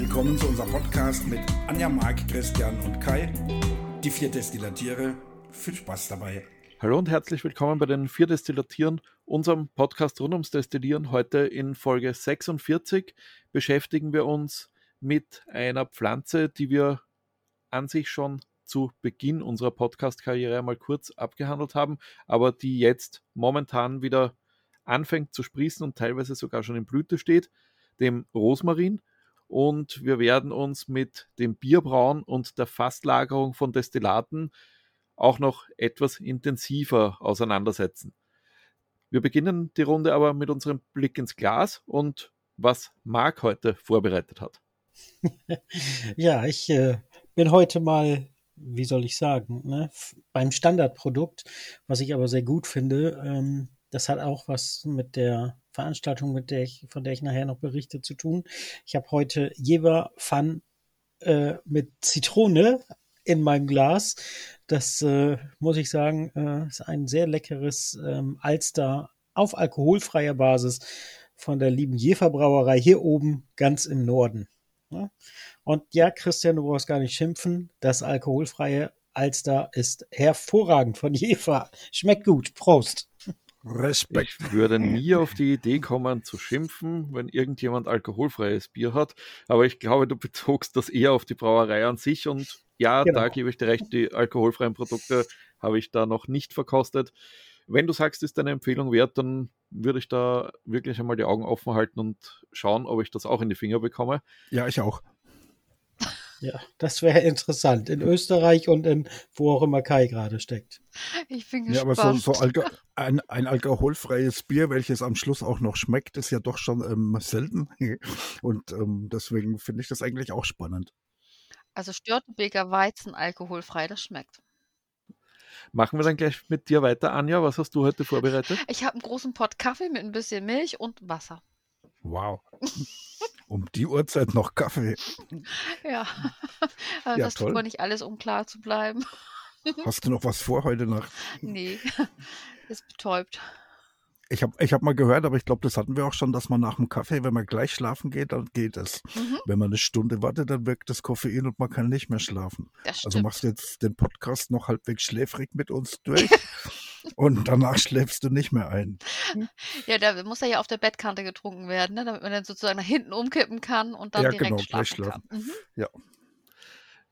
willkommen zu unserem Podcast mit Anja, Marc, Christian und Kai. Die vier Destillatiere. Viel Spaß dabei. Hallo und herzlich willkommen bei den vier Destillatieren, unserem Podcast rund ums Destillieren. Heute in Folge 46 beschäftigen wir uns mit einer Pflanze, die wir an sich schon zu Beginn unserer Podcast-Karriere einmal kurz abgehandelt haben, aber die jetzt momentan wieder anfängt zu sprießen und teilweise sogar schon in Blüte steht, dem Rosmarin. Und wir werden uns mit dem Bierbrauen und der Fasslagerung von Destillaten auch noch etwas intensiver auseinandersetzen. Wir beginnen die Runde aber mit unserem Blick ins Glas und was Marc heute vorbereitet hat. ja, ich äh, bin heute mal, wie soll ich sagen, ne, beim Standardprodukt, was ich aber sehr gut finde. Ähm, das hat auch was mit der Veranstaltung, mit der ich, von der ich nachher noch berichte, zu tun. Ich habe heute Jever Fun äh, mit Zitrone in meinem Glas. Das äh, muss ich sagen, äh, ist ein sehr leckeres ähm, Alster auf alkoholfreier Basis von der lieben Jefer Brauerei hier oben ganz im Norden. Ja? Und ja, Christian, du brauchst gar nicht schimpfen. Das alkoholfreie Alster ist hervorragend von Jefer. Schmeckt gut. Prost. Respekt. Ich würde nie auf die Idee kommen zu schimpfen, wenn irgendjemand alkoholfreies Bier hat. Aber ich glaube, du bezogst das eher auf die Brauerei an sich. Und ja, genau. da gebe ich dir recht, die alkoholfreien Produkte habe ich da noch nicht verkostet. Wenn du sagst, ist deine Empfehlung wert, dann würde ich da wirklich einmal die Augen offen halten und schauen, ob ich das auch in die Finger bekomme. Ja, ich auch. Ja, das wäre interessant. In Österreich und in wo auch immer Kai gerade steckt. Ich bin gespannt. Ja, aber so, so Alko ein, ein, alkoholfreies Bier, welches am Schluss auch noch schmeckt, ist ja doch schon ähm, selten. Und ähm, deswegen finde ich das eigentlich auch spannend. Also Störtebeker Weizen alkoholfrei, das schmeckt. Machen wir dann gleich mit dir weiter, Anja. Was hast du heute vorbereitet? Ich habe einen großen Pott Kaffee mit ein bisschen Milch und Wasser. Wow. Um die Uhrzeit noch Kaffee. Ja, also ja das toll. tut man nicht alles, um klar zu bleiben. Hast du noch was vor heute Nacht? Nee, ist betäubt. Ich habe ich hab mal gehört, aber ich glaube, das hatten wir auch schon, dass man nach dem Kaffee, wenn man gleich schlafen geht, dann geht es. Mhm. Wenn man eine Stunde wartet, dann wirkt das Koffein und man kann nicht mehr schlafen. Also machst du jetzt den Podcast noch halbwegs schläfrig mit uns durch und danach schläfst du nicht mehr ein. Ja, da muss er ja auf der Bettkante getrunken werden, ne? damit man dann sozusagen nach hinten umkippen kann und dann ja, direkt genau, schlafen, schlafen. kann. Mhm. Ja.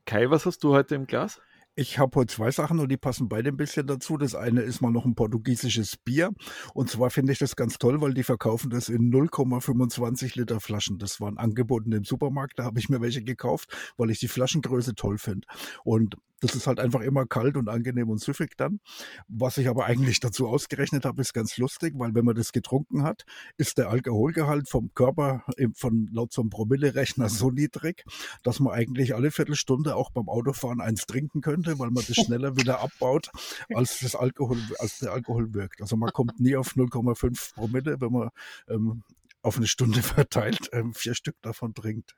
Kai, was hast du heute im Glas? Ich habe heute zwei Sachen und die passen beide ein bisschen dazu. Das eine ist mal noch ein portugiesisches Bier. Und zwar finde ich das ganz toll, weil die verkaufen das in 0,25 Liter Flaschen. Das waren angeboten im Supermarkt. Da habe ich mir welche gekauft, weil ich die Flaschengröße toll finde. Und das ist halt einfach immer kalt und angenehm und süffig dann. Was ich aber eigentlich dazu ausgerechnet habe, ist ganz lustig, weil wenn man das getrunken hat, ist der Alkoholgehalt vom Körper von laut so einem Promille-Rechner so niedrig, dass man eigentlich alle Viertelstunde auch beim Autofahren eins trinken könnte, weil man das schneller wieder abbaut, als das Alkohol, als der Alkohol wirkt. Also man kommt nie auf 0,5 Promille, wenn man ähm, auf eine Stunde verteilt ähm, vier Stück davon trinkt.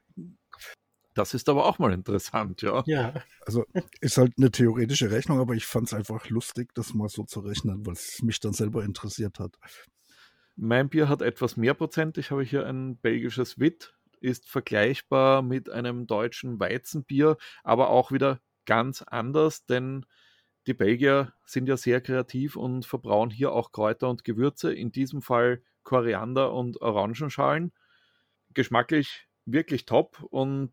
Das ist aber auch mal interessant, ja. Ja. Also ist halt eine theoretische Rechnung, aber ich fand es einfach lustig, das mal so zu rechnen, weil es mich dann selber interessiert hat. Mein Bier hat etwas mehr Prozent. Ich habe hier ein belgisches Witt, ist vergleichbar mit einem deutschen Weizenbier, aber auch wieder ganz anders, denn die Belgier sind ja sehr kreativ und verbrauen hier auch Kräuter und Gewürze, in diesem Fall Koriander und Orangenschalen. Geschmacklich wirklich top und.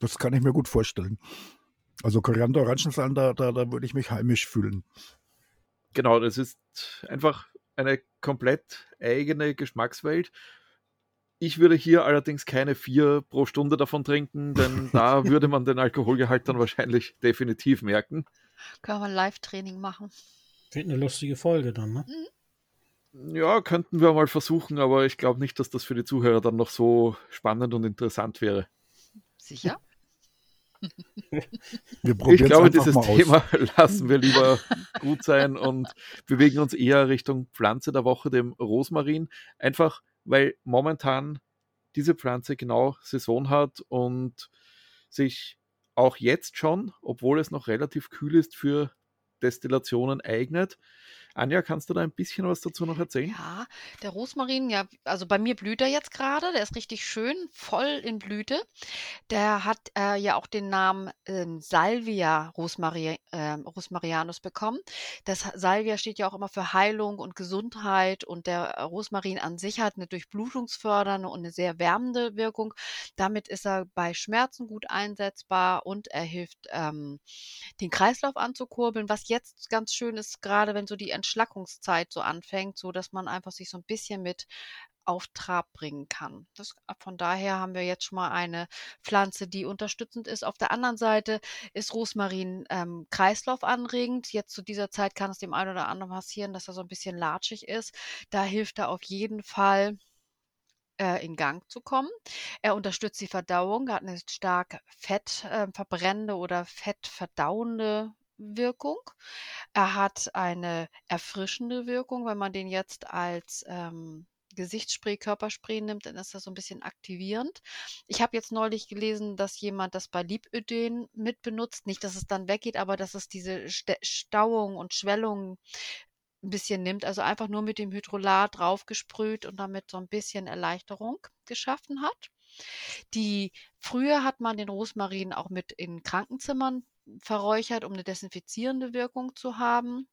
Das kann ich mir gut vorstellen. Also Koriander, Orangensamen, da, da, da würde ich mich heimisch fühlen. Genau, das ist einfach eine komplett eigene Geschmackswelt. Ich würde hier allerdings keine vier pro Stunde davon trinken, denn da würde man den Alkoholgehalt dann wahrscheinlich definitiv merken. Kann man Live-Training machen. Wird eine lustige Folge dann, ne? Mhm. Ja, könnten wir mal versuchen, aber ich glaube nicht, dass das für die Zuhörer dann noch so spannend und interessant wäre. Sicher? ich glaube, dieses Thema lassen wir lieber gut sein und bewegen uns eher Richtung Pflanze der Woche, dem Rosmarin. Einfach, weil momentan diese Pflanze genau Saison hat und sich auch jetzt schon, obwohl es noch relativ kühl ist, für Destillationen eignet. Anja, kannst du da ein bisschen was dazu noch erzählen? Ja, der Rosmarin, ja, also bei mir blüht er jetzt gerade, der ist richtig schön, voll in Blüte. Der hat äh, ja auch den Namen ähm, Salvia Rosmari äh, Rosmarianus bekommen. Das Salvia steht ja auch immer für Heilung und Gesundheit und der Rosmarin an sich hat eine durchblutungsfördernde und eine sehr wärmende Wirkung. Damit ist er bei Schmerzen gut einsetzbar und er hilft, ähm, den Kreislauf anzukurbeln. Was jetzt ganz schön ist, gerade wenn so die Entschlackungszeit so anfängt, so dass man einfach sich so ein bisschen mit auf Trab bringen kann. Das, von daher haben wir jetzt schon mal eine Pflanze, die unterstützend ist. Auf der anderen Seite ist Rosmarin ähm, kreislaufanregend. Jetzt zu dieser Zeit kann es dem einen oder anderen passieren, dass er so ein bisschen latschig ist. Da hilft er auf jeden Fall äh, in Gang zu kommen. Er unterstützt die Verdauung, hat eine stark fettverbrennende äh, oder fettverdauende Wirkung. Er hat eine erfrischende Wirkung. Wenn man den jetzt als ähm, Gesichtsspray, Körperspray nimmt, dann ist das so ein bisschen aktivierend. Ich habe jetzt neulich gelesen, dass jemand das bei Lipöden mit benutzt. Nicht, dass es dann weggeht, aber dass es diese Stauung und Schwellung ein bisschen nimmt. Also einfach nur mit dem Hydrolat draufgesprüht und damit so ein bisschen Erleichterung geschaffen hat. Die früher hat man den Rosmarin auch mit in Krankenzimmern verräuchert, um eine desinfizierende Wirkung zu haben.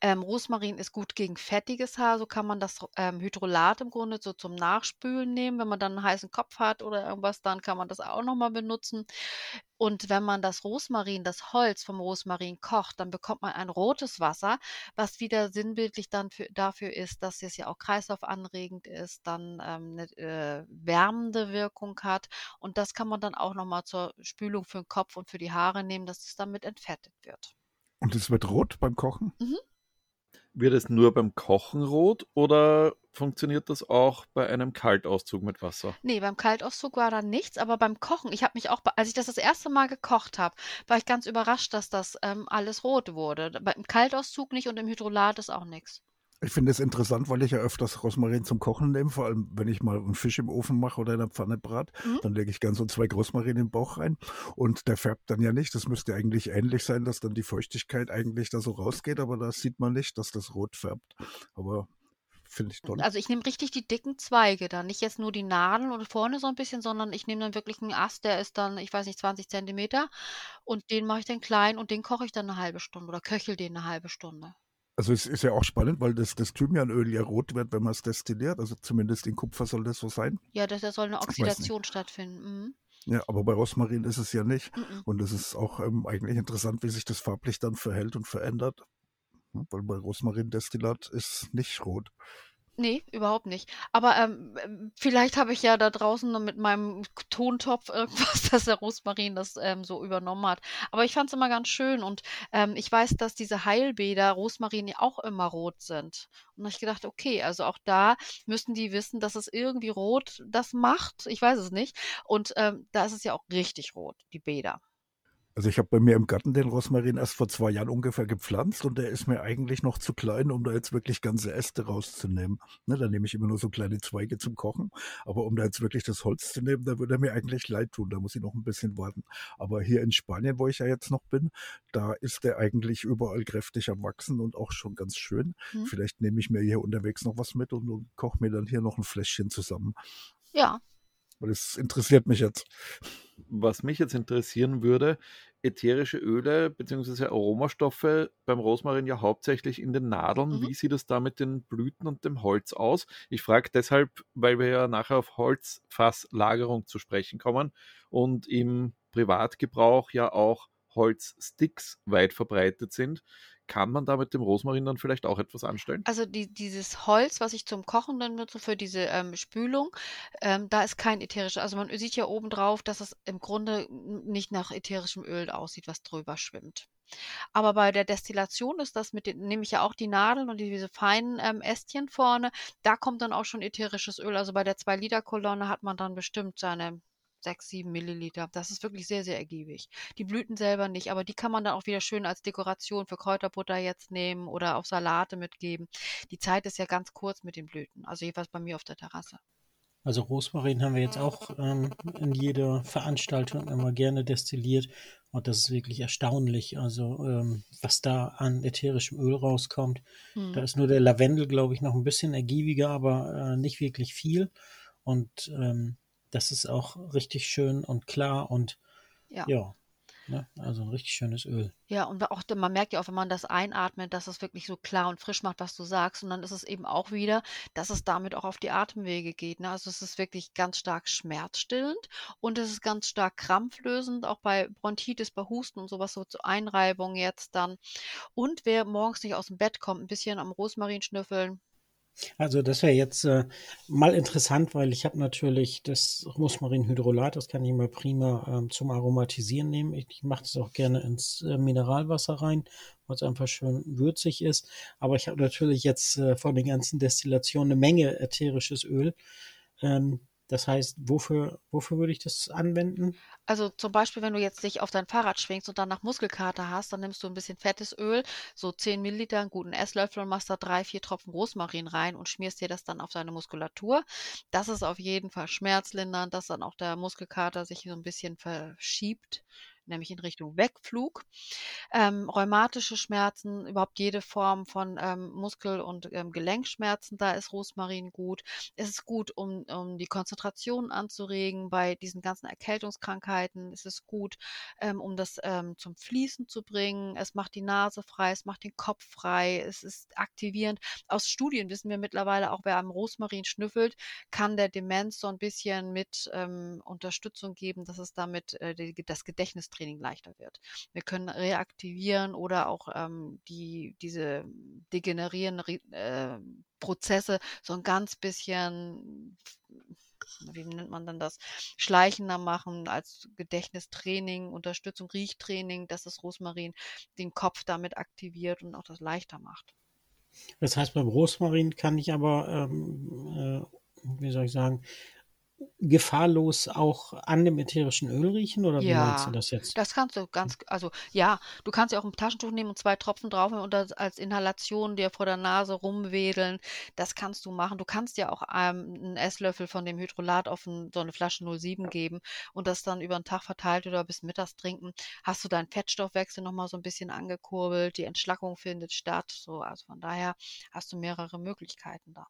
Ähm, Rosmarin ist gut gegen fettiges Haar, so kann man das ähm, Hydrolat im Grunde so zum Nachspülen nehmen. Wenn man dann einen heißen Kopf hat oder irgendwas, dann kann man das auch nochmal benutzen. Und wenn man das Rosmarin, das Holz vom Rosmarin kocht, dann bekommt man ein rotes Wasser, was wieder sinnbildlich dann für, dafür ist, dass es ja auch kreislaufanregend ist, dann ähm, eine äh, wärmende Wirkung hat. Und das kann man dann auch nochmal zur Spülung für den Kopf und für die Haare nehmen, dass es damit entfettet wird. Und es wird rot beim Kochen? Mhm. Wird es nur beim Kochen rot oder funktioniert das auch bei einem Kaltauszug mit Wasser? Nee, beim Kaltauszug war da nichts, aber beim Kochen, ich habe mich auch, als ich das das erste Mal gekocht habe, war ich ganz überrascht, dass das ähm, alles rot wurde. Beim Kaltauszug nicht und im Hydrolat ist auch nichts. Ich finde es interessant, weil ich ja öfters Rosmarin zum Kochen nehme, vor allem wenn ich mal einen Fisch im Ofen mache oder in der Pfanne brat, mhm. dann lege ich gern so zwei Rosmarin in den Bauch rein und der färbt dann ja nicht. Das müsste eigentlich ähnlich sein, dass dann die Feuchtigkeit eigentlich da so rausgeht, aber da sieht man nicht, dass das rot färbt. Aber finde ich toll. Also ich nehme richtig die dicken Zweige dann, nicht jetzt nur die Nadeln oder vorne so ein bisschen, sondern ich nehme dann wirklich einen Ast, der ist dann, ich weiß nicht, 20 Zentimeter und den mache ich dann klein und den koche ich dann eine halbe Stunde oder köchel den eine halbe Stunde. Also es ist ja auch spannend, weil das, das Thymianöl ja rot wird, wenn man es destilliert. Also zumindest in Kupfer soll das so sein. Ja, das, da soll eine Oxidation stattfinden. Mhm. Ja, aber bei Rosmarin ist es ja nicht. Mhm. Und es ist auch ähm, eigentlich interessant, wie sich das farblich dann verhält und verändert. Weil bei Rosmarin-Destillat ist nicht rot. Nee, überhaupt nicht. Aber ähm, vielleicht habe ich ja da draußen mit meinem Tontopf irgendwas, dass der Rosmarin das ähm, so übernommen hat. Aber ich fand es immer ganz schön und ähm, ich weiß, dass diese Heilbäder Rosmarin ja auch immer rot sind. Und ich gedacht, okay, also auch da müssen die wissen, dass es irgendwie rot das macht. Ich weiß es nicht. Und ähm, da ist es ja auch richtig rot, die Bäder. Also ich habe bei mir im Garten den Rosmarin erst vor zwei Jahren ungefähr gepflanzt und der ist mir eigentlich noch zu klein, um da jetzt wirklich ganze Äste rauszunehmen. Ne, da nehme ich immer nur so kleine Zweige zum Kochen. Aber um da jetzt wirklich das Holz zu nehmen, da würde er mir eigentlich leid tun. Da muss ich noch ein bisschen warten. Aber hier in Spanien, wo ich ja jetzt noch bin, da ist der eigentlich überall kräftig am Wachsen und auch schon ganz schön. Hm. Vielleicht nehme ich mir hier unterwegs noch was mit und, und koche mir dann hier noch ein Fläschchen zusammen. Ja, weil es interessiert mich jetzt. Was mich jetzt interessieren würde, ätherische Öle bzw. Aromastoffe beim Rosmarin ja hauptsächlich in den Nadeln. Mhm. Wie sieht es da mit den Blüten und dem Holz aus? Ich frage deshalb, weil wir ja nachher auf Holzfasslagerung zu sprechen kommen und im Privatgebrauch ja auch Holzsticks weit verbreitet sind kann man da mit dem Rosmarin dann vielleicht auch etwas anstellen? Also die, dieses Holz, was ich zum Kochen dann nutze für diese ähm, Spülung, ähm, da ist kein ätherisches. Also man sieht ja oben drauf, dass es im Grunde nicht nach ätherischem Öl aussieht, was drüber schwimmt. Aber bei der Destillation ist das mit den, nehme ich ja auch die Nadeln und diese feinen ähm, Ästchen vorne, da kommt dann auch schon ätherisches Öl. Also bei der 2-Liter-Kolonne hat man dann bestimmt seine sechs, sieben Milliliter. Das ist wirklich sehr, sehr ergiebig. Die Blüten selber nicht, aber die kann man dann auch wieder schön als Dekoration für Kräuterbutter jetzt nehmen oder auf Salate mitgeben. Die Zeit ist ja ganz kurz mit den Blüten, also jedenfalls bei mir auf der Terrasse. Also Rosmarin haben wir jetzt auch ähm, in jeder Veranstaltung immer gerne destilliert und das ist wirklich erstaunlich. Also ähm, was da an ätherischem Öl rauskommt. Hm. Da ist nur der Lavendel, glaube ich, noch ein bisschen ergiebiger, aber äh, nicht wirklich viel. Und ähm, das ist auch richtig schön und klar und Ja. ja, ne? also ein richtig schönes Öl. Ja, und auch, man merkt ja auch, wenn man das einatmet, dass es wirklich so klar und frisch macht, was du sagst. Und dann ist es eben auch wieder, dass es damit auch auf die Atemwege geht. Ne? Also es ist wirklich ganz stark schmerzstillend und es ist ganz stark krampflösend, auch bei Bronchitis, bei Husten und sowas, so zur Einreibung jetzt dann. Und wer morgens nicht aus dem Bett kommt, ein bisschen am Rosmarin schnüffeln. Also das wäre jetzt äh, mal interessant, weil ich habe natürlich das Rosmarinhydrolat, das kann ich immer prima ähm, zum Aromatisieren nehmen. Ich, ich mache das auch gerne ins äh, Mineralwasser rein, weil es einfach schön würzig ist. Aber ich habe natürlich jetzt äh, von den ganzen Destillationen eine Menge ätherisches Öl. Ähm, das heißt, wofür, wofür würde ich das anwenden? Also zum Beispiel, wenn du jetzt dich auf dein Fahrrad schwingst und danach Muskelkater hast, dann nimmst du ein bisschen fettes Öl, so 10 Milliliter, einen guten Esslöffel und machst da drei, vier Tropfen Rosmarin rein und schmierst dir das dann auf deine Muskulatur. Das ist auf jeden Fall schmerzlindernd, dass dann auch der Muskelkater sich so ein bisschen verschiebt, nämlich in Richtung Wegflug. Ähm, rheumatische Schmerzen, überhaupt jede Form von ähm, Muskel- und ähm, Gelenkschmerzen, da ist Rosmarin gut. Es ist gut, um, um die Konzentration anzuregen bei diesen ganzen Erkältungskrankheiten. Es ist gut, ähm, um das ähm, zum Fließen zu bringen. Es macht die Nase frei, es macht den Kopf frei, es ist aktivierend. Aus Studien wissen wir mittlerweile auch, wer am Rosmarin schnüffelt, kann der Demenz so ein bisschen mit ähm, Unterstützung geben, dass es damit äh, die, das Gedächtnistraining leichter wird. Wir können reaktivieren oder auch ähm, die, diese degenerierenden äh, Prozesse so ein ganz bisschen, wie nennt man dann das, schleichender machen als Gedächtnistraining, Unterstützung, Riechtraining, dass das Rosmarin den Kopf damit aktiviert und auch das leichter macht. Das heißt, beim Rosmarin kann ich aber, ähm, äh, wie soll ich sagen, gefahrlos auch an dem ätherischen Öl riechen oder wie meinst du Ja, das jetzt? das kannst du ganz, also ja, du kannst ja auch ein Taschentuch nehmen und zwei Tropfen drauf und das als Inhalation dir vor der Nase rumwedeln. Das kannst du machen. Du kannst ja auch ähm, einen Esslöffel von dem Hydrolat auf ein, so eine Flasche 07 geben und das dann über den Tag verteilt oder bis mittags trinken. Hast du deinen Fettstoffwechsel nochmal so ein bisschen angekurbelt, die Entschlackung findet statt. So, also von daher hast du mehrere Möglichkeiten da.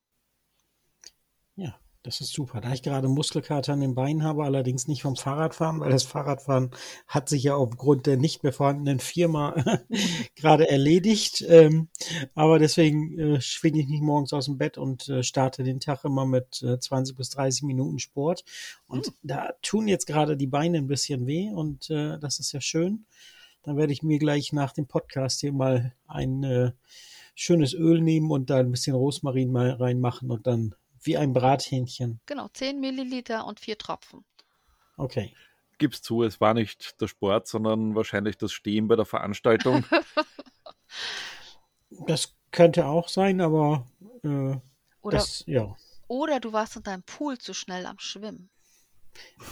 Ja, das ist super. Da ich gerade Muskelkater an den Beinen habe, allerdings nicht vom Fahrradfahren, weil das Fahrradfahren hat sich ja aufgrund der nicht mehr vorhandenen Firma gerade erledigt. Ähm, aber deswegen äh, schwinge ich mich morgens aus dem Bett und äh, starte den Tag immer mit äh, 20 bis 30 Minuten Sport. Und Hm. da tun jetzt gerade die Beine ein bisschen weh und äh, das ist ja schön. Dann werde ich mir gleich nach dem Podcast hier mal ein äh, schönes Öl nehmen und da ein bisschen Rosmarin mal reinmachen und dann wie ein Brathähnchen. Genau, 10 Milliliter und vier Tropfen. Okay. Gib's zu, es war nicht der Sport, sondern wahrscheinlich das Stehen bei der Veranstaltung. Das könnte auch sein, aber äh, Oder, das, ja. oder du warst in deinem Pool zu schnell am Schwimmen.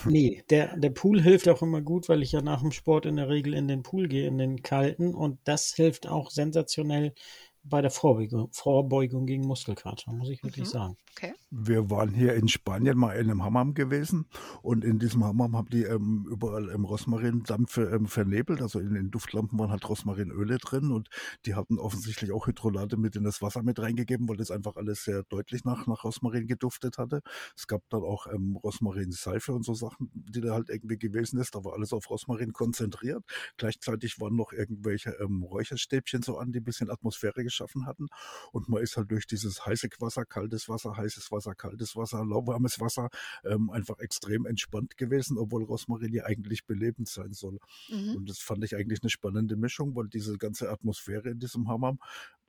Nee, der, der Pool hilft auch immer gut, weil ich ja nach dem Sport in der Regel in den Pool gehe, in den kalten. Und das hilft auch sensationell bei der Vorbeugung, Vorbeugung gegen Muskelkater, muss ich wirklich Mhm. sagen. Okay. Wir waren hier in Spanien mal in einem Hammam gewesen und in diesem Hammam haben die ähm, überall im Rosmarindampf ähm, vernebelt. Also in den Duftlampen waren halt Rosmarinöle drin und die hatten offensichtlich auch Hydrolate mit in das Wasser mit reingegeben, weil das einfach alles sehr deutlich nach, nach Rosmarin geduftet hatte. Es gab dann auch ähm, Rosmarinseife und so Sachen, die da halt irgendwie gewesen ist. Da war alles auf Rosmarin konzentriert. Gleichzeitig waren noch irgendwelche ähm, Räucherstäbchen so an, die ein bisschen Atmosphäre geschaffen hatten. Und man ist halt durch dieses heiße Wasser, kaltes Wasser, heißes Wasser, kaltes Wasser, lauwarmes Wasser ähm, einfach extrem entspannt gewesen, obwohl Rosmarin ja eigentlich belebend sein soll. Mhm. Und das fand ich eigentlich eine spannende Mischung, weil diese ganze Atmosphäre in diesem Hammam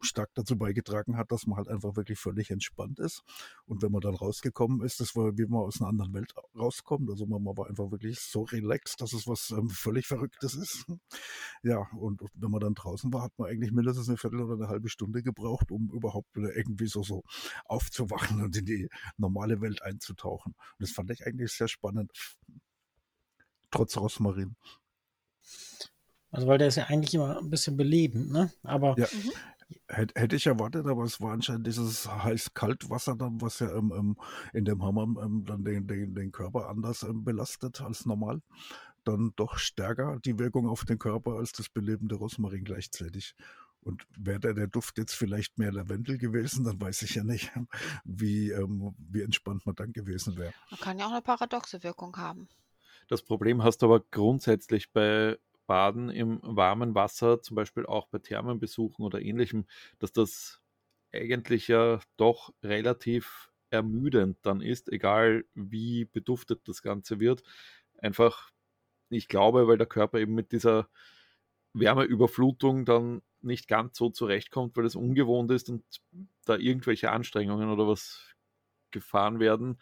stark dazu beigetragen hat, dass man halt einfach wirklich völlig entspannt ist. Und wenn man dann rausgekommen ist, das war wie man aus einer anderen Welt rauskommt. Also man, man war einfach wirklich so relaxed, dass es was ähm, völlig Verrücktes ist. Ja, und wenn man dann draußen war, hat man eigentlich mindestens eine Viertel oder eine halbe Stunde gebraucht, um überhaupt wieder irgendwie so, so aufzuwachen und in die normale Welt einzutauchen. Und das fand ich eigentlich sehr spannend. Trotz Rosmarin. Also, weil der ist ja eigentlich immer ein bisschen belebend, ne? Aber Ja. Hätte ich erwartet, aber es war anscheinend dieses heiß-kalt-Wasser dann, was ja ähm, ähm, in dem Hammer ähm, dann den, den, den Körper anders ähm, belastet als normal. Dann doch stärker die Wirkung auf den Körper als das belebende Rosmarin gleichzeitig. Und wäre der Duft jetzt vielleicht mehr Lavendel gewesen, dann weiß ich ja nicht, wie, ähm, wie entspannt man dann gewesen wäre. Man kann ja auch eine paradoxe Wirkung haben. Das Problem hast du aber grundsätzlich bei Baden im warmen Wasser, zum Beispiel auch bei Thermenbesuchen oder ähnlichem, dass das eigentlich ja doch relativ ermüdend dann ist, egal wie beduftet das Ganze wird. Einfach, ich glaube, weil der Körper eben mit dieser Wärmeüberflutung dann nicht ganz so zurechtkommt, weil es ungewohnt ist und da irgendwelche Anstrengungen oder was gefahren werden.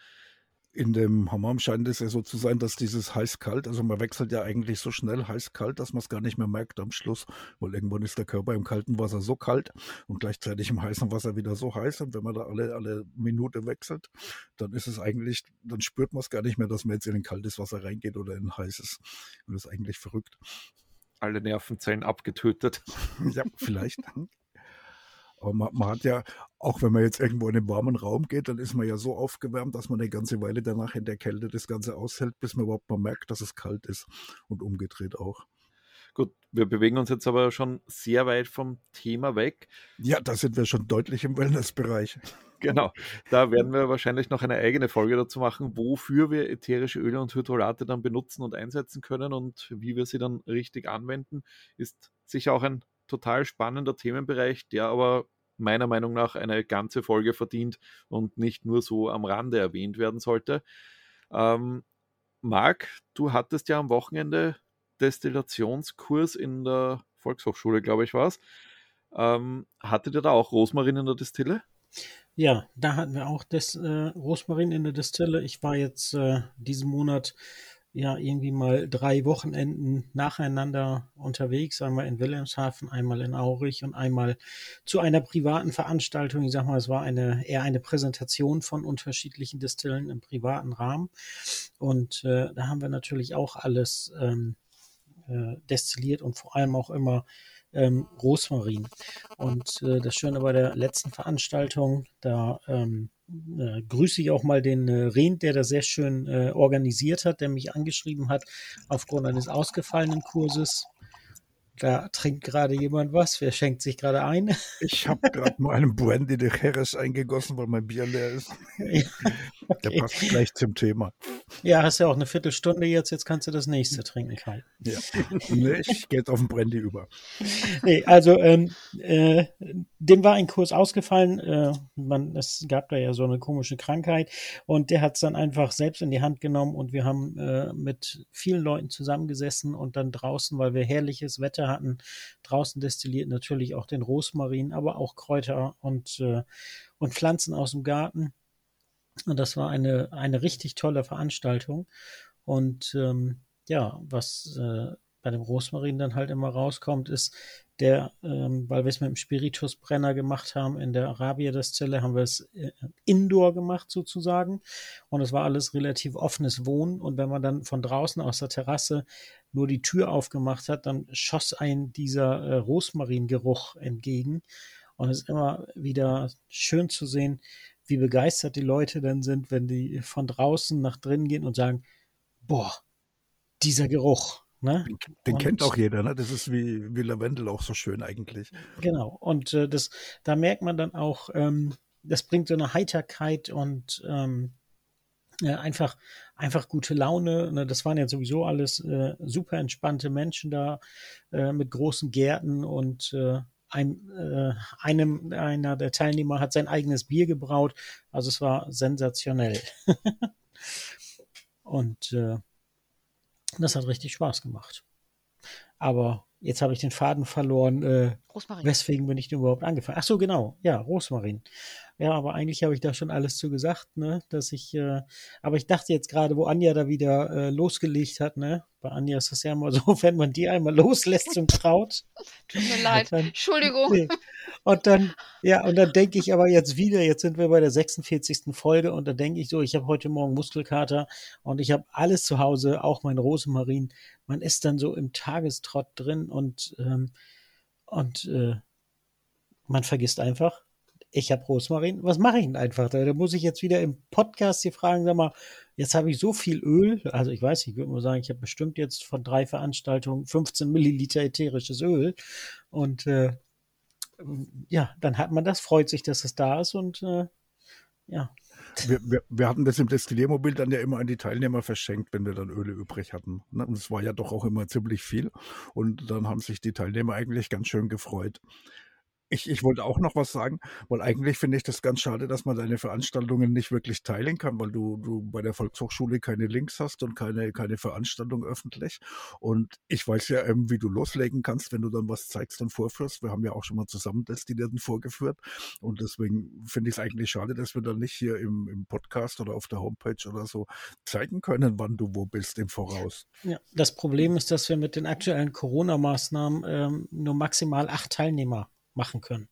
In dem Hammam scheint es ja so zu sein, dass dieses heiß-kalt, also man wechselt ja eigentlich so schnell heiß-kalt, dass man es gar nicht mehr merkt am Schluss, weil irgendwann ist der Körper im kalten Wasser so kalt und gleichzeitig im heißen Wasser wieder so heiß und wenn man da alle, alle Minute wechselt, dann ist es eigentlich, dann spürt man es gar nicht mehr, dass man jetzt in ein kaltes Wasser reingeht oder in ein heißes. Und das ist eigentlich verrückt alle Nervenzellen abgetötet. ja, vielleicht. Aber man, man, hat ja, auch wenn man jetzt irgendwo in einen warmen Raum geht, dann ist man ja so aufgewärmt, dass man eine ganze Weile danach in der Kälte das Ganze aushält, bis man überhaupt mal merkt, dass es kalt ist. Und umgedreht auch. Gut, wir bewegen uns jetzt aber schon sehr weit vom Thema weg. Ja, da sind wir schon deutlich im Wellnessbereich. Genau, da werden wir wahrscheinlich noch eine eigene Folge dazu machen, wofür wir ätherische Öle und Hydrolate dann benutzen und einsetzen können und wie wir sie dann richtig anwenden. Ist sicher auch ein total spannender Themenbereich, der aber meiner Meinung nach eine ganze Folge verdient und nicht nur so am Rande erwähnt werden sollte. Ähm, Marc, du hattest ja am Wochenende Destillationskurs in der Volkshochschule, glaube ich, war es. Ähm, hattet ihr da auch Rosmarin in der Destille? Ja, da hatten wir auch das äh, Rosmarin in der Destille. Ich war jetzt äh, diesen Monat ja irgendwie mal drei Wochenenden nacheinander unterwegs, einmal in Wilhelmshaven, einmal in Aurich und einmal zu einer privaten Veranstaltung. Ich sag mal, es war eine eher eine Präsentation von unterschiedlichen Destillen im privaten Rahmen. Und äh, da haben wir natürlich auch alles ähm, äh, destilliert und vor allem auch immer ähm, Rosmarin. Und äh, das Schöne bei der letzten Veranstaltung, da ähm, äh, grüße ich auch mal den äh, Rehn, der das sehr schön äh, organisiert hat, der mich angeschrieben hat aufgrund eines ausgefallenen Kurses. Da trinkt gerade jemand was. Wer schenkt sich gerade ein? Ich habe gerade mal einen Brandy de Jerez eingegossen, weil mein Bier leer ist. Ja, okay. Der passt gleich zum Thema. Ja, hast ja auch eine Viertelstunde jetzt. Jetzt kannst du das nächste trinken, Kai. Ja, nee, ich gehe jetzt auf den Brandy über. Nee, also ähm, äh, dem war ein Kurs ausgefallen. Äh, man, es gab da ja so eine komische Krankheit und der hat es dann einfach selbst in die Hand genommen und wir haben äh, mit vielen Leuten zusammengesessen und dann draußen, weil wir herrliches Wetter hatten, draußen destilliert natürlich auch den Rosmarin, aber auch Kräuter und, äh, und Pflanzen aus dem Garten. Und das war eine, eine richtig tolle Veranstaltung. Und ähm, ja, was äh, bei dem Rosmarin dann halt immer rauskommt, ist der, ähm, weil wir es mit dem Spiritusbrenner gemacht haben, in der Arabia-Destille haben wir es äh, indoor gemacht sozusagen. Und es war alles relativ offenes Wohnen. Und wenn man dann von draußen aus der Terrasse nur die Tür aufgemacht hat, dann schoss ein dieser äh, Rosmaringeruch entgegen. Und es ist immer wieder schön zu sehen, wie begeistert die Leute dann sind, wenn die von draußen nach drinnen gehen und sagen, boah, dieser Geruch. Ne? Den, den kennt auch jeder, ne? Das ist wie, wie Lavendel auch so schön eigentlich. Genau. Und äh, das, da merkt man dann auch, ähm, das bringt so eine Heiterkeit und ähm, äh, einfach, einfach gute Laune. Ne? Das waren ja sowieso alles äh, super entspannte Menschen da äh, mit großen Gärten und äh, ein, äh, einem, einer der Teilnehmer hat sein eigenes Bier gebraut. Also es war sensationell. und äh, das hat richtig Spaß gemacht. Aber jetzt habe ich den Faden verloren. Äh, Rosmarin. Weswegen bin ich denn überhaupt angefangen? Ach so, genau. Ja, Rosmarin. Ja, aber eigentlich habe ich da schon alles zu gesagt, ne? Dass ich, äh, aber ich dachte jetzt gerade, wo Anja da wieder äh, losgelegt hat, ne? Bei Anja ist das ja immer so, wenn man die einmal loslässt zum Kraut. Tut mir leid. Dann, Entschuldigung. Nee. Und dann, ja, und dann denke ich aber jetzt wieder, jetzt sind wir bei der 46. Folge und dann denke ich so, ich habe heute Morgen Muskelkater und ich habe alles zu Hause, auch mein Rosmarin. Man ist dann so im Tagestrott drin und, ähm, und äh, man vergisst einfach, ich habe Rosmarin, was mache ich denn einfach? Da, da muss ich jetzt wieder im Podcast die fragen, sag mal, jetzt habe ich so viel Öl, also ich weiß ich würde mal sagen, ich habe bestimmt jetzt von drei Veranstaltungen 15 Milliliter ätherisches Öl und äh, ja, dann hat man das, freut sich, dass es da ist und äh, ja. Wir, wir, wir, hatten das im Destilliermobil dann ja immer an die Teilnehmer verschenkt, wenn wir dann Öle übrig hatten. Ne? Und es war ja doch auch immer ziemlich viel. Und dann haben sich die Teilnehmer eigentlich ganz schön gefreut. Ich, ich wollte auch noch was sagen, weil eigentlich finde ich das ganz schade, dass man deine Veranstaltungen nicht wirklich teilen kann, weil du, du bei der Volkshochschule keine Links hast und keine, keine Veranstaltung öffentlich. Und ich weiß ja, ähm, wie du loslegen kannst, wenn du dann was zeigst und vorführst. Wir haben ja auch schon mal zusammen Destillierten vorgeführt. Und deswegen finde ich es eigentlich schade, dass wir dann nicht hier im, im Podcast oder auf der Homepage oder so zeigen können, wann du wo bist im Voraus. Ja, das Problem ist, dass wir mit den aktuellen Corona-Maßnahmen ähm, nur maximal acht Teilnehmer machen können.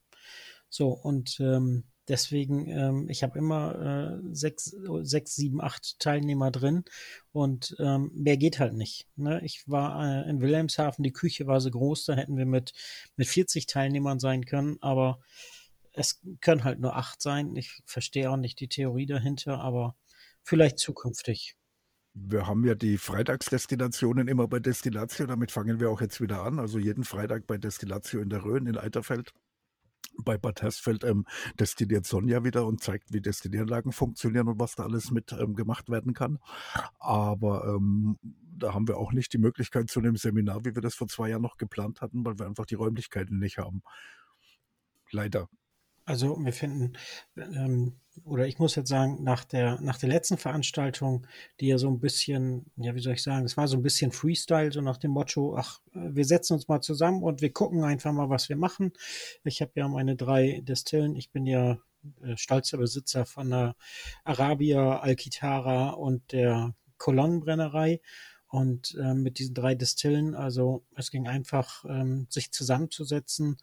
So, und ähm, deswegen, ähm, ich habe immer äh, sechs, sechs, sieben, acht Teilnehmer drin und ähm, mehr geht halt nicht. Ne? Ich war äh, in Wilhelmshaven, die Küche war so groß, da hätten wir mit, mit 40 Teilnehmern sein können, aber es können halt nur acht sein. Ich verstehe auch nicht die Theorie dahinter, aber vielleicht zukünftig. Wir haben ja die Freitagsdestinationen immer bei Destillatio, damit fangen wir auch jetzt wieder an. Also jeden Freitag bei Destillatio in der Rhön in Eiterfeld. Bei Bad Hersfeld ähm, destilliert Sonja wieder und zeigt, wie Destillieranlagen funktionieren und was da alles mit ähm, gemacht werden kann. Aber ähm, da haben wir auch nicht die Möglichkeit zu einem Seminar, wie wir das vor zwei Jahren noch geplant hatten, weil wir einfach die Räumlichkeiten nicht haben. Leider. Also wir finden, ähm, oder ich muss jetzt sagen, nach der, nach der letzten Veranstaltung, die ja so ein bisschen, ja, wie soll ich sagen, es war so ein bisschen Freestyle, so nach dem Motto, ach, wir setzen uns mal zusammen und wir gucken einfach mal, was wir machen. Ich habe ja meine drei Destillen, ich bin ja äh, stolzer Besitzer von der Arabia, Alkitara und der Kolonnenbrennerei. Und äh, mit diesen drei Destillen, also es ging einfach, ähm, sich zusammenzusetzen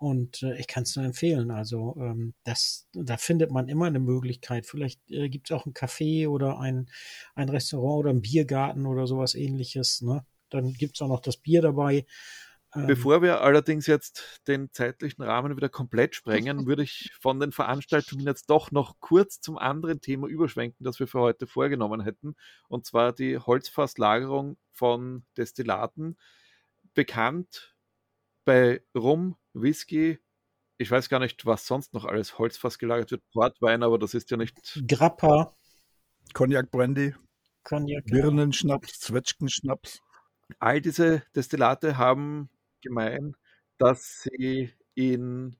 und äh, ich kann es nur empfehlen. Also ähm, das, da findet man immer eine Möglichkeit. Vielleicht äh, gibt es auch ein Café oder ein, ein Restaurant oder ein Biergarten oder sowas ähnliches. Ne? Dann gibt es auch noch das Bier dabei. Ähm, Bevor wir allerdings jetzt den zeitlichen Rahmen wieder komplett sprengen, würde ich von den Veranstaltungen jetzt doch noch kurz zum anderen Thema überschwenken, das wir für heute vorgenommen hätten. Und zwar die Holzfasslagerung von Destillaten. Bekannt bei Rum, Whisky, ich weiß gar nicht, was sonst noch alles Holzfass gelagert wird. Portwein, aber das ist ja nicht. Grappa. Cognac Brandy. Cognac. Birnenschnaps, Zwetschgenschnaps. All diese Destillate haben gemein, dass sie in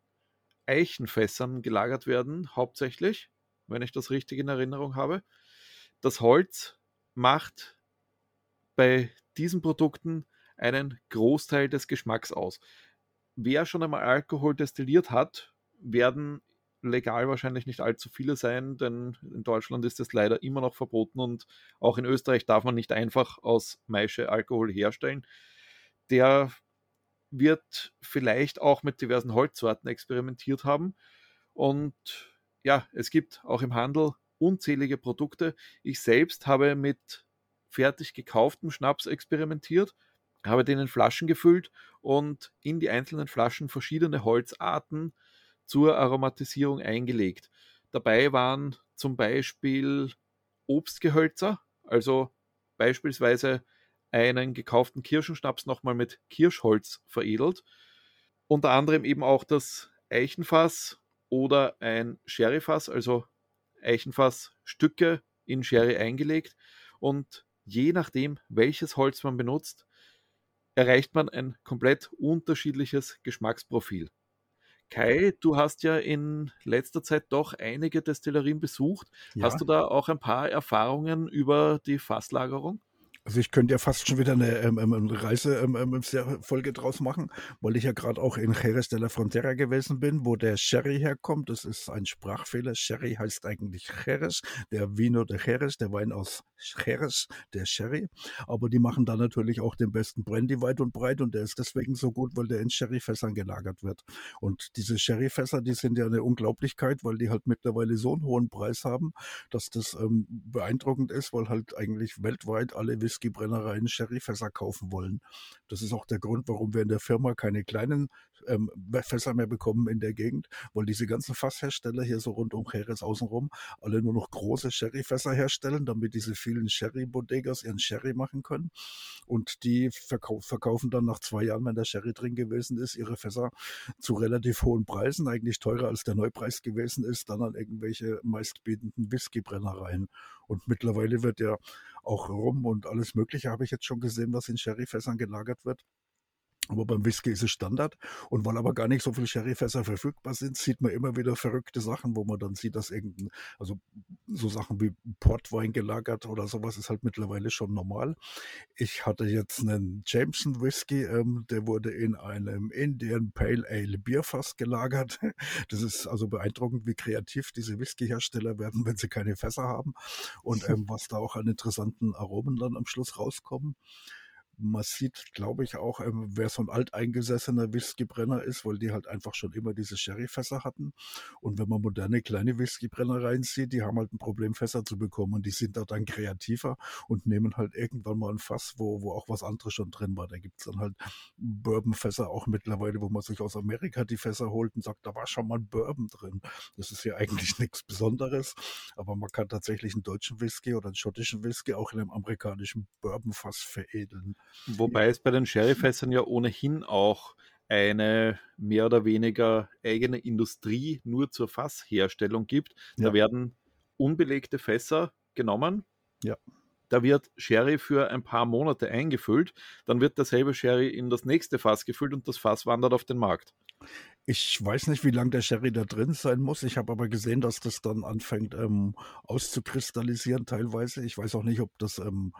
Eichenfässern gelagert werden, hauptsächlich, wenn ich das richtig in Erinnerung habe. Das Holz macht bei diesen Produkten einen Großteil des Geschmacks aus wer schon einmal Alkohol destilliert hat, werden legal wahrscheinlich nicht allzu viele sein, denn in Deutschland ist es leider immer noch verboten und auch in Österreich darf man nicht einfach aus Maische Alkohol herstellen. Der wird vielleicht auch mit diversen Holzsorten experimentiert haben und ja, es gibt auch im Handel unzählige Produkte. Ich selbst habe mit fertig gekauftem Schnaps experimentiert habe den in Flaschen gefüllt und in die einzelnen Flaschen verschiedene Holzarten zur Aromatisierung eingelegt. Dabei waren zum Beispiel Obstgehölzer, also beispielsweise einen gekauften Kirschenschnaps nochmal mit Kirschholz veredelt. Unter anderem eben auch das Eichenfass oder ein Sherryfass, also Eichenfassstücke in Sherry eingelegt. Und je nachdem, welches Holz man benutzt, erreicht man ein komplett unterschiedliches Geschmacksprofil. Kai, du hast ja in letzter Zeit doch einige Destillerien besucht. Ja. Hast du da auch ein paar Erfahrungen über die Fasslagerung? Also ich könnte ja fast schon wieder eine ähm, ähm, Reisefolge ähm, draus machen, weil ich ja gerade auch in Jerez de la Frontera gewesen bin, wo der Sherry herkommt. Das ist ein Sprachfehler. Sherry heißt eigentlich Jerez, der Vino de Jerez, der Wein aus Jerez, der Sherry. Aber die machen da natürlich auch den besten Brandy weit und breit und der ist deswegen so gut, weil der in Sherryfässern gelagert wird. Und diese Sherryfässer, die sind ja eine Unglaublichkeit, weil die halt mittlerweile so einen hohen Preis haben, dass das ähm, beeindruckend ist, weil halt eigentlich weltweit alle wissen, Whiskybrennereien Sherryfässer kaufen wollen. Das ist auch der Grund, warum wir in der Firma keine kleinen ähm, Fässer mehr bekommen in der Gegend, weil diese ganzen Fasshersteller hier so rund um Jerez außenrum alle nur noch große Sherryfässer herstellen, damit diese vielen Sherry-Bodegas ihren Sherry machen können. Und die verkau verkaufen dann nach zwei Jahren, wenn der Sherry drin gewesen ist, ihre Fässer zu relativ hohen Preisen, eigentlich teurer als der Neupreis gewesen ist, dann an irgendwelche meistbietenden Whiskybrennereien. Und mittlerweile wird ja auch Rum und alles Mögliche, habe ich jetzt schon gesehen, was in Sherryfässern gelagert wird. Aber beim Whisky ist es Standard. Und weil aber gar nicht so viele Sherryfässer verfügbar sind, sieht man immer wieder verrückte Sachen, wo man dann sieht, dass irgendein, also so Sachen wie Portwein gelagert oder sowas ist halt mittlerweile schon normal. Ich hatte jetzt einen Jameson Whisky, ähm, der wurde in einem Indian Pale Ale Bierfass gelagert. Das ist also beeindruckend, wie kreativ diese Whiskyhersteller werden, wenn sie keine Fässer haben und ähm, was da auch an interessanten Aromen dann am Schluss rauskommen man sieht, glaube ich, auch, ähm, wer so ein alteingesessener Whiskybrenner ist, weil die halt einfach schon immer diese Sherryfässer hatten. Und wenn man moderne kleine Whiskybrennereien sieht, die haben halt ein Problem, Fässer zu bekommen. Und die sind da dann kreativer und nehmen halt irgendwann mal ein Fass, wo, wo auch was anderes schon drin war. Da gibt es dann halt Bourbonfässer auch mittlerweile, wo man sich aus Amerika die Fässer holt und sagt, da war schon mal ein Bourbon drin. Das ist ja eigentlich nichts Besonderes. Aber man kann tatsächlich einen deutschen Whisky oder einen schottischen Whisky auch in einem amerikanischen Bourbonfass veredeln. Wobei es bei den Sherryfässern ja ohnehin auch eine mehr oder weniger eigene Industrie nur zur Fassherstellung gibt. Da ja. werden unbelegte Fässer genommen. Ja. Da wird Sherry für ein paar Monate eingefüllt, dann wird derselbe Sherry in das nächste Fass gefüllt und das Fass wandert auf den Markt. Ich weiß nicht, wie lange der Sherry da drin sein muss. Ich habe aber gesehen, dass das dann anfängt ähm, auszukristallisieren teilweise. Ich weiß auch nicht, ob das ähm,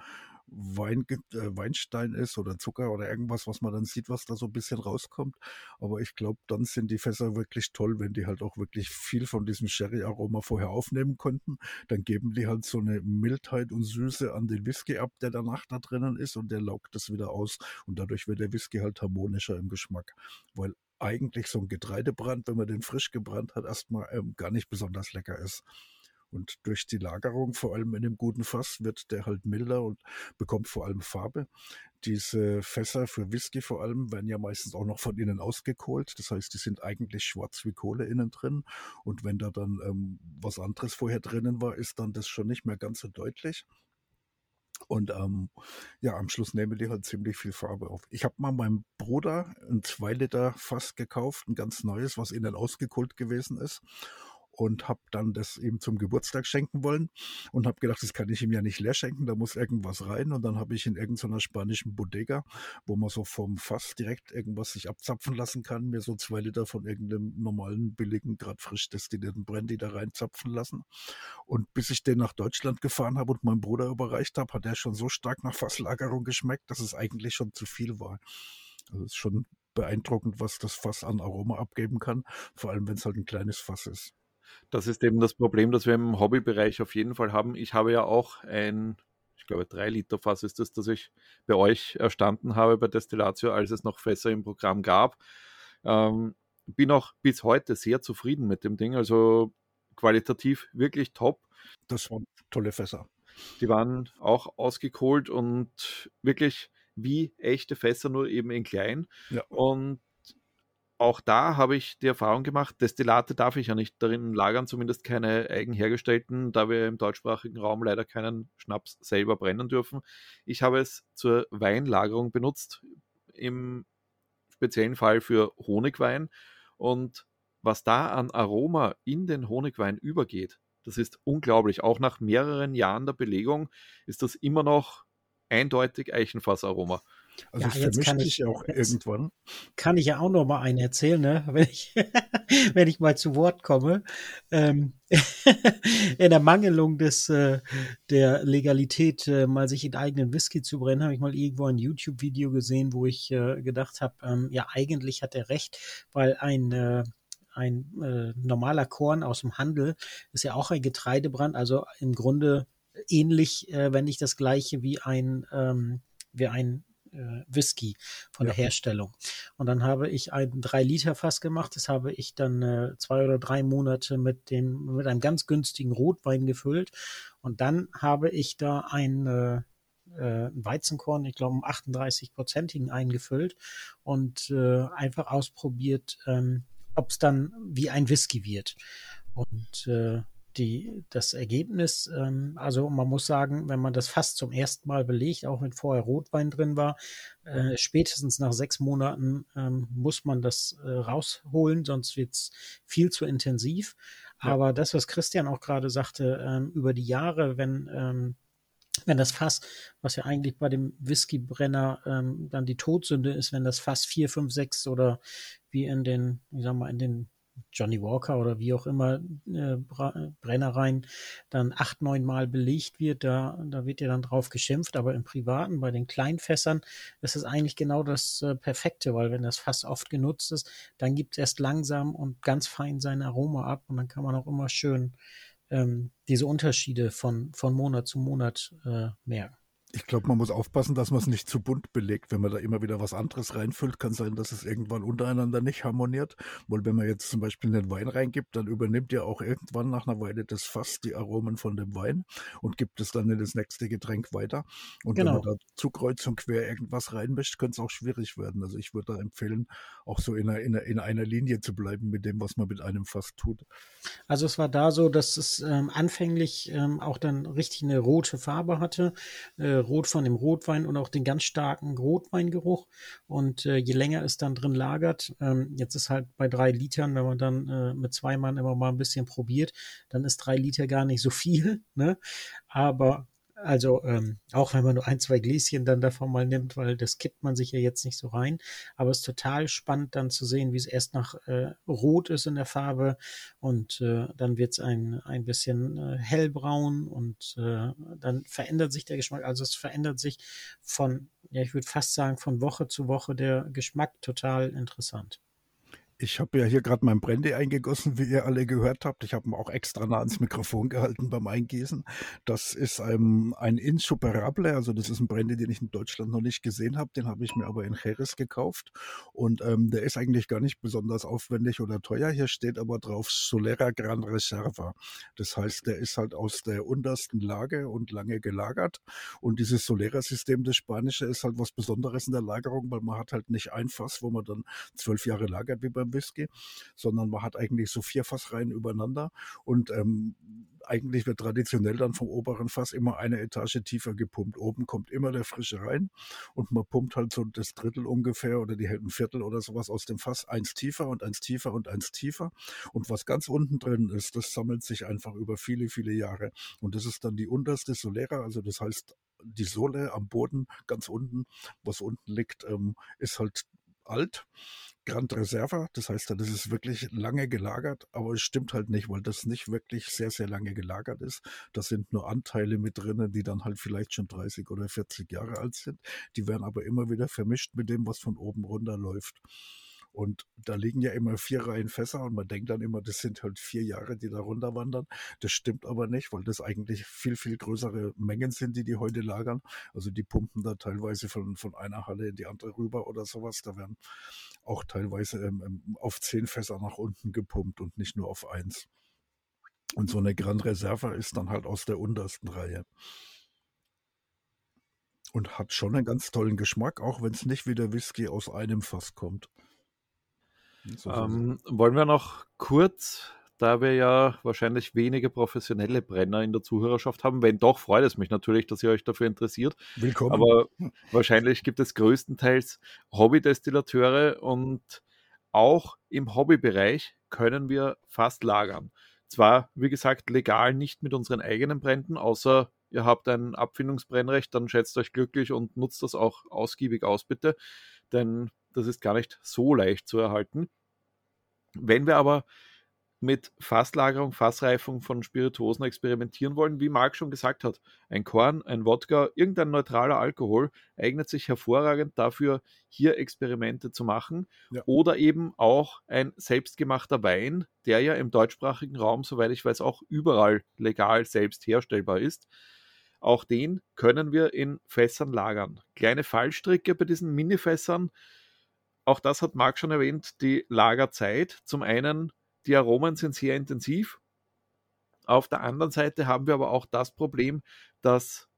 Wein, äh, Weinstein ist oder Zucker oder irgendwas, was man dann sieht, was da so ein bisschen rauskommt. Aber ich glaube, dann sind die Fässer wirklich toll, wenn die halt auch wirklich viel von diesem Sherry-Aroma vorher aufnehmen konnten. Dann geben die halt so eine Mildheit und Süße an den Whisky ab, der danach da drinnen ist und der laugt das wieder aus. Und dadurch wird der Whisky halt harmonischer im Geschmack. Weil eigentlich so ein Getreidebrand, wenn man den frisch gebrannt hat, erstmal ähm, gar nicht besonders lecker ist. Und durch die Lagerung, vor allem in dem guten Fass, wird der halt milder und bekommt vor allem Farbe. Diese Fässer für Whisky vor allem werden ja meistens auch noch von innen ausgekohlt. Das heißt, die sind eigentlich schwarz wie Kohle innen drin. Und wenn da dann ähm, was anderes vorher drinnen war, ist dann das schon nicht mehr ganz so deutlich. Und ähm, ja, am Schluss nehmen die halt ziemlich viel Farbe auf. Ich habe mal meinem Bruder ein 2 Liter Fass gekauft, ein ganz neues, was innen ausgekohlt gewesen ist und habe dann das ihm zum Geburtstag schenken wollen und habe gedacht, das kann ich ihm ja nicht leer schenken, da muss irgendwas rein und dann habe ich in irgendeiner spanischen Bodega, wo man so vom Fass direkt irgendwas sich abzapfen lassen kann, mir so zwei Liter von irgendeinem normalen, billigen, gerade frisch destillierten Brandy da reinzapfen lassen und bis ich den nach Deutschland gefahren habe und meinem Bruder überreicht habe, hat er schon so stark nach Fasslagerung geschmeckt, dass es eigentlich schon zu viel war. Also es ist schon beeindruckend, was das Fass an Aroma abgeben kann, vor allem wenn es halt ein kleines Fass ist. Das ist eben das Problem, das wir im Hobbybereich auf jeden Fall haben. Ich habe ja auch ein, ich glaube, drei Liter Fass ist das, das ich bei euch erstanden habe bei Destillatio, als es noch Fässer im Programm gab. Ähm, bin auch bis heute sehr zufrieden mit dem Ding. Also qualitativ wirklich top. Das waren tolle Fässer. Die waren auch ausgekohlt und wirklich wie echte Fässer, nur eben in klein. Ja. Und auch da habe ich die Erfahrung gemacht, Destillate darf ich ja nicht darin lagern, zumindest keine eigen hergestellten, da wir im deutschsprachigen Raum leider keinen Schnaps selber brennen dürfen. Ich habe es zur Weinlagerung benutzt, im speziellen Fall für Honigwein. Und was da an Aroma in den Honigwein übergeht, das ist unglaublich. Auch nach mehreren Jahren der Belegung ist das immer noch eindeutig Eichenfassaroma. Also ja, es vermischt sich auch irgendwann. Kann ich ja auch noch mal einen erzählen, ne? wenn, ich, wenn ich mal zu Wort komme. Ähm, in der Mangelung des, äh, der Legalität, äh, mal sich in eigenen Whisky zu brennen, habe ich mal irgendwo ein YouTube-Video gesehen, wo ich äh, gedacht habe, ähm, ja, eigentlich hat er recht, weil ein ein normaler Korn aus dem Handel ist ja auch ein Getreidebrand, also im Grunde ähnlich, äh, wenn nicht das gleiche wie ein, ähm, wie ein äh, Whisky von ja. der Herstellung. Und dann habe ich ein 3-Liter-Fass gemacht. Das habe ich dann äh, zwei oder drei Monate mit dem, mit einem ganz günstigen Rotwein gefüllt. Und dann habe ich da ein, äh, äh, Weizenkorn, ich glaube, um 38-prozentigen eingefüllt und äh, einfach ausprobiert, ähm, ob es dann wie ein Whisky wird. Und äh, die, das Ergebnis, ähm, also man muss sagen, wenn man das fast zum ersten Mal belegt, auch wenn vorher Rotwein drin war, äh, spätestens nach sechs Monaten ähm, muss man das äh, rausholen, sonst wird es viel zu intensiv. Ja. Aber das, was Christian auch gerade sagte, ähm, über die Jahre, wenn ähm, wenn das Fass, was ja eigentlich bei dem Whiskybrenner ähm, dann die Todsünde ist, wenn das Fass vier, fünf, sechs oder wie in den, ich sag mal, in den Johnny Walker oder wie auch immer äh, Brennereien dann acht, neun Mal belegt wird, da, da wird ja dann drauf geschimpft, aber im Privaten, bei den Kleinfässern, ist es eigentlich genau das äh, Perfekte, weil wenn das Fass oft genutzt ist, dann gibt es erst langsam und ganz fein sein Aroma ab und dann kann man auch immer schön ähm, diese Unterschiede von, von Monat zu Monat äh, merken. Ich glaube, man muss aufpassen, dass man es nicht zu bunt belegt. Wenn man da immer wieder was anderes reinfüllt, kann sein, dass es irgendwann untereinander nicht harmoniert. Weil wenn man jetzt zum Beispiel einen Wein reingibt, dann übernimmt ja auch irgendwann nach einer Weile das Fass die Aromen von dem Wein und gibt es dann in das nächste Getränk weiter. Und genau. wenn man da zu kreuz und quer irgendwas reinmischt, könnte es auch schwierig werden. Also ich würde da empfehlen, auch so in einer, in, einer, in einer Linie zu bleiben mit dem, was man mit einem Fass tut. Also es war da so, dass es ähm, anfänglich ähm, auch dann richtig eine rote Farbe hatte. Äh, Rot von dem Rotwein und auch den ganz starken Rotweingeruch. Und äh, je länger es dann drin lagert, ähm, jetzt ist halt bei drei Litern, wenn man dann äh, mit zwei Mann immer mal ein bisschen probiert, dann ist drei Liter gar nicht so viel. Ne? Aber also ähm, auch wenn man nur ein, zwei Gläschen dann davon mal nimmt, weil das kippt man sich ja jetzt nicht so rein. Aber es ist total spannend dann zu sehen, wie es erst nach äh, Rot ist in der Farbe und äh, dann wird es ein, ein bisschen äh, hellbraun und äh, dann verändert sich der Geschmack. Also es verändert sich von, ja ich würde fast sagen, von Woche zu Woche der Geschmack total interessant. Ich habe ja hier gerade mein Brandy eingegossen, wie ihr alle gehört habt. Ich habe ihn auch extra nah ans Mikrofon gehalten beim Eingießen. Das ist ein, ein Insuperable, also das ist ein Brandy, den ich in Deutschland noch nicht gesehen habe. Den habe ich mir aber in Jerez gekauft und ähm, der ist eigentlich gar nicht besonders aufwendig oder teuer. Hier steht aber drauf Solera Gran Reserva. Das heißt, der ist halt aus der untersten Lage und lange gelagert. Und dieses Solera-System, das Spanische, ist halt was Besonderes in der Lagerung, weil man hat halt nicht ein Fass, wo man dann zwölf Jahre lagert wie beim Whisky, sondern man hat eigentlich so vier Fassreihen übereinander und ähm, eigentlich wird traditionell dann vom oberen Fass immer eine Etage tiefer gepumpt. Oben kommt immer der Frische rein und man pumpt halt so das Drittel ungefähr oder die ein Viertel oder sowas aus dem Fass eins tiefer und eins tiefer und eins tiefer. Und was ganz unten drin ist, das sammelt sich einfach über viele, viele Jahre. Und das ist dann die unterste Solera, also das heißt die Sohle am Boden ganz unten, was unten liegt, ähm, ist halt alt Grand Reserva. Das heißt, das ist wirklich lange gelagert, aber es stimmt halt nicht, weil das nicht wirklich sehr, sehr lange gelagert ist. Da sind nur Anteile mit drinnen, die dann halt vielleicht schon 30 oder 40 Jahre alt sind. Die werden aber immer wieder vermischt mit dem, was von oben runter läuft. Und da liegen ja immer vier Reihen Fässer und man denkt dann immer, das sind halt vier Jahre, die da runterwandern. Das stimmt aber nicht, weil das eigentlich viel, viel größere Mengen sind, die die heute lagern. Also die pumpen da teilweise von, von einer Halle in die andere rüber oder sowas. Da werden auch teilweise ähm, ähm auf zehn Fässer nach unten gepumpt und nicht nur auf eins. Und so eine Grand Reserva ist dann halt aus der untersten Reihe. Und hat schon einen ganz tollen Geschmack, auch wenn es nicht wie der Whisky aus einem Fass kommt. So ähm, wollen wir noch kurz, da wir ja wahrscheinlich wenige professionelle Brenner in der Zuhörerschaft haben, wenn doch, freut es mich natürlich, dass ihr euch dafür interessiert. Willkommen. Aber wahrscheinlich gibt es größtenteils Hobbydestillateure und auch im Hobbybereich können wir fast lagern. Zwar, wie gesagt, legal nicht mit unseren eigenen Bränden, außer ihr habt ein Abfindungsbrennrecht, dann schätzt euch glücklich und nutzt das auch ausgiebig aus, bitte. Denn das ist gar nicht so leicht zu erhalten. Wenn wir aber mit Fasslagerung, Fassreifung von Spirituosen experimentieren wollen, wie Marc schon gesagt hat, ein Korn, ein Wodka, irgendein neutraler Alkohol eignet sich hervorragend dafür, hier Experimente zu machen. Ja. Oder eben auch ein selbstgemachter Wein, der ja im deutschsprachigen Raum, soweit ich weiß, auch überall legal selbst herstellbar ist. Auch den können wir in Fässern lagern. Kleine Fallstricke bei diesen Mini-Fässern auch das hat Marc schon erwähnt, die Lagerzeit. Zum einen, die Aromen sind sehr intensiv. Auf der anderen Seite haben wir aber auch das Problem, dass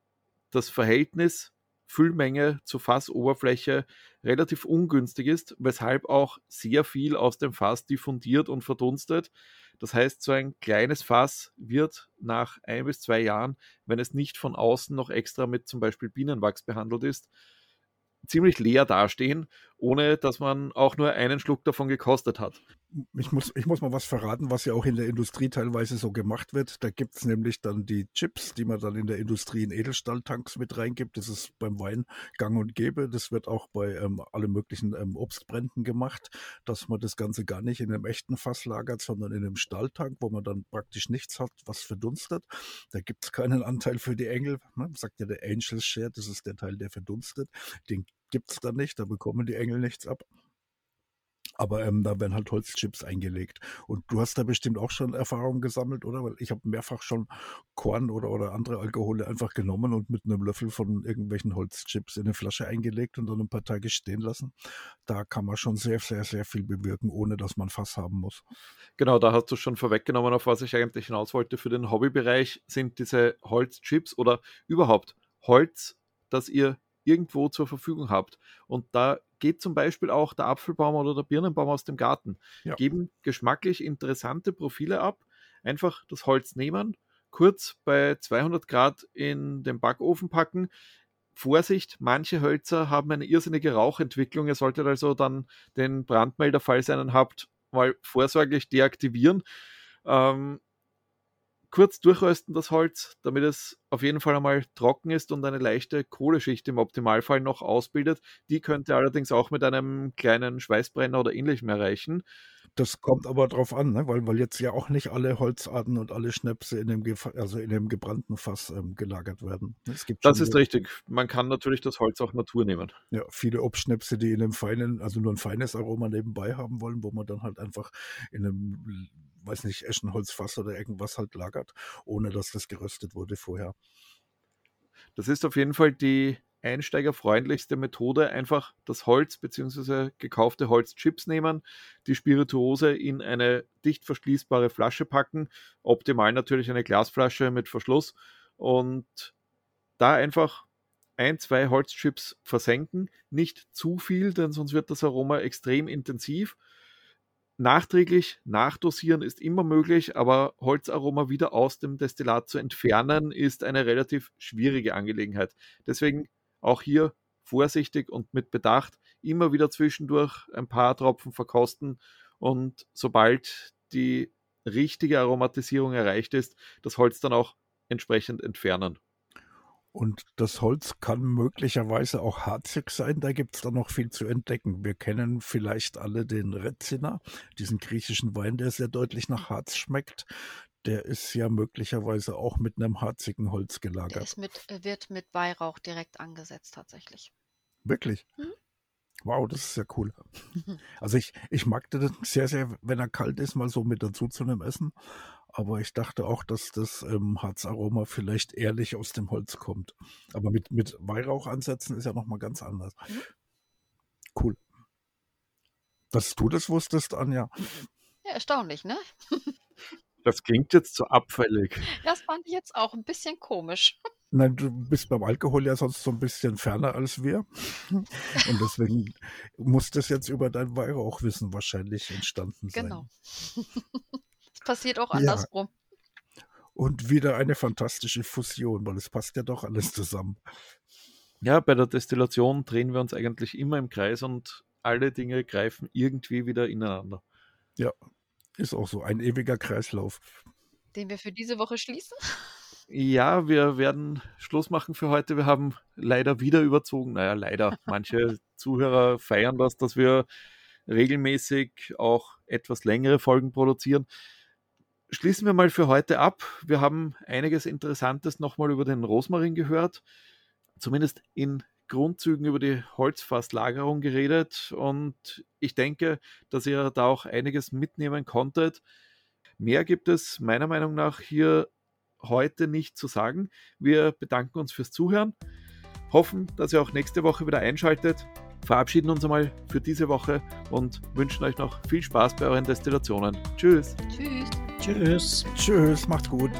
das Verhältnis Füllmenge zur Fassoberfläche relativ ungünstig ist, weshalb auch sehr viel aus dem Fass diffundiert und verdunstet. Das heißt, so ein kleines Fass wird nach ein bis zwei Jahren, wenn es nicht von außen noch extra mit zum Beispiel Bienenwachs behandelt ist, ziemlich leer dastehen, ohne dass man auch nur einen Schluck davon gekostet hat. Ich muss, ich muss mal was verraten, was ja auch in der Industrie teilweise so gemacht wird. Da gibt es nämlich dann die Chips, die man dann in der Industrie in Edelstahltanks mit reingibt. Das ist beim Wein gang und gäbe. Das wird auch bei ähm, allen möglichen ähm, Obstbränden gemacht, dass man das Ganze gar nicht in einem echten Fass lagert, sondern in einem Stahltank, wo man dann praktisch nichts hat, was verdunstet. Da gibt es keinen Anteil für die Engel. Ne? Sagt ja der Angel Share, das ist der Teil, der verdunstet. Den gibt es dann nicht, da bekommen die Engel nichts ab. Aber ähm, da werden halt Holzchips eingelegt. Und du hast da bestimmt auch schon Erfahrungen gesammelt, oder? Weil ich habe mehrfach schon Korn oder, oder andere Alkohole einfach genommen und mit einem Löffel von irgendwelchen Holzchips in eine Flasche eingelegt und dann ein paar Tage stehen lassen. Da kann man schon sehr, sehr, sehr viel bewirken, ohne dass man Fass haben muss. Genau, da hast du schon vorweggenommen, auf was ich eigentlich hinaus wollte. Für den Hobbybereich sind diese Holzchips oder überhaupt Holz, das ihr irgendwo zur Verfügung habt. Und da geht zum Beispiel auch der Apfelbaum oder der Birnenbaum aus dem Garten. Ja. Geben geschmacklich interessante Profile ab. Einfach das Holz nehmen, kurz bei 200 Grad in den Backofen packen. Vorsicht, manche Hölzer haben eine irrsinnige Rauchentwicklung. Ihr solltet also dann den Brandmelder, falls ihr einen habt, mal vorsorglich deaktivieren. Ähm, kurz durchrösten das Holz, damit es auf jeden Fall einmal trocken ist und eine leichte Kohleschicht im Optimalfall noch ausbildet. Die könnte allerdings auch mit einem kleinen Schweißbrenner oder ähnlichem erreichen. Das kommt aber drauf an, ne? weil, weil jetzt ja auch nicht alle Holzarten und alle Schnäpse in dem, also in dem gebrannten Fass ähm, gelagert werden. Es gibt das ist richtig. Man kann natürlich das Holz auch Natur nehmen. Ja, viele Obstschnäpse, die in einem feinen, also nur ein feines Aroma nebenbei haben wollen, wo man dann halt einfach in einem weiß nicht, Eschenholzfass oder irgendwas halt lagert, ohne dass das geröstet wurde vorher. Das ist auf jeden Fall die einsteigerfreundlichste Methode. Einfach das Holz bzw. gekaufte Holzchips nehmen, die Spirituose in eine dicht verschließbare Flasche packen, optimal natürlich eine Glasflasche mit Verschluss und da einfach ein, zwei Holzchips versenken. Nicht zu viel, denn sonst wird das Aroma extrem intensiv Nachträglich nachdosieren ist immer möglich, aber Holzaroma wieder aus dem Destillat zu entfernen, ist eine relativ schwierige Angelegenheit. Deswegen auch hier vorsichtig und mit Bedacht immer wieder zwischendurch ein paar Tropfen verkosten und sobald die richtige Aromatisierung erreicht ist, das Holz dann auch entsprechend entfernen. Und das Holz kann möglicherweise auch harzig sein. Da gibt es dann noch viel zu entdecken. Wir kennen vielleicht alle den Rezina, diesen griechischen Wein, der sehr deutlich nach Harz schmeckt. Der ist ja möglicherweise auch mit einem harzigen Holz gelagert. Der ist mit, äh, wird mit Weihrauch direkt angesetzt, tatsächlich. Wirklich? Mhm. Wow, das ist ja cool. Also ich, ich mag das sehr, sehr, wenn er kalt ist, mal so mit dazu zu einem Essen. Aber ich dachte auch, dass das ähm, Harzaroma vielleicht ehrlich aus dem Holz kommt. Aber mit, mit Weihrauch ansetzen ist ja nochmal ganz anders. Mhm. Cool. Dass du das wusstest, Anja. Ja, erstaunlich, ne? Das klingt jetzt so abfällig. Das fand ich jetzt auch ein bisschen komisch. Nein, du bist beim Alkohol ja sonst so ein bisschen ferner als wir. Und deswegen muss das jetzt über dein Weihrauchwissen wahrscheinlich entstanden sein. Genau. Passiert auch andersrum. Ja. Und wieder eine fantastische Fusion, weil es passt ja doch alles zusammen. Ja, bei der Destillation drehen wir uns eigentlich immer im Kreis und alle Dinge greifen irgendwie wieder ineinander. Ja, ist auch so ein ewiger Kreislauf. Den wir für diese Woche schließen? Ja, wir werden Schluss machen für heute. Wir haben leider wieder überzogen. Naja, leider. Manche Zuhörer feiern das, dass wir regelmäßig auch etwas längere Folgen produzieren schließen wir mal für heute ab. Wir haben einiges Interessantes nochmal über den Rosmarin gehört, zumindest in Grundzügen über die Holzfasslagerung geredet und ich denke, dass ihr da auch einiges mitnehmen konntet. Mehr gibt es meiner Meinung nach hier heute nicht zu sagen. Wir bedanken uns fürs Zuhören, hoffen, dass ihr auch nächste Woche wieder einschaltet, verabschieden uns einmal für diese Woche und wünschen euch noch viel Spaß bei euren Destillationen. Tschüss. Tschüss. Tschüss. Tschüss, macht's gut.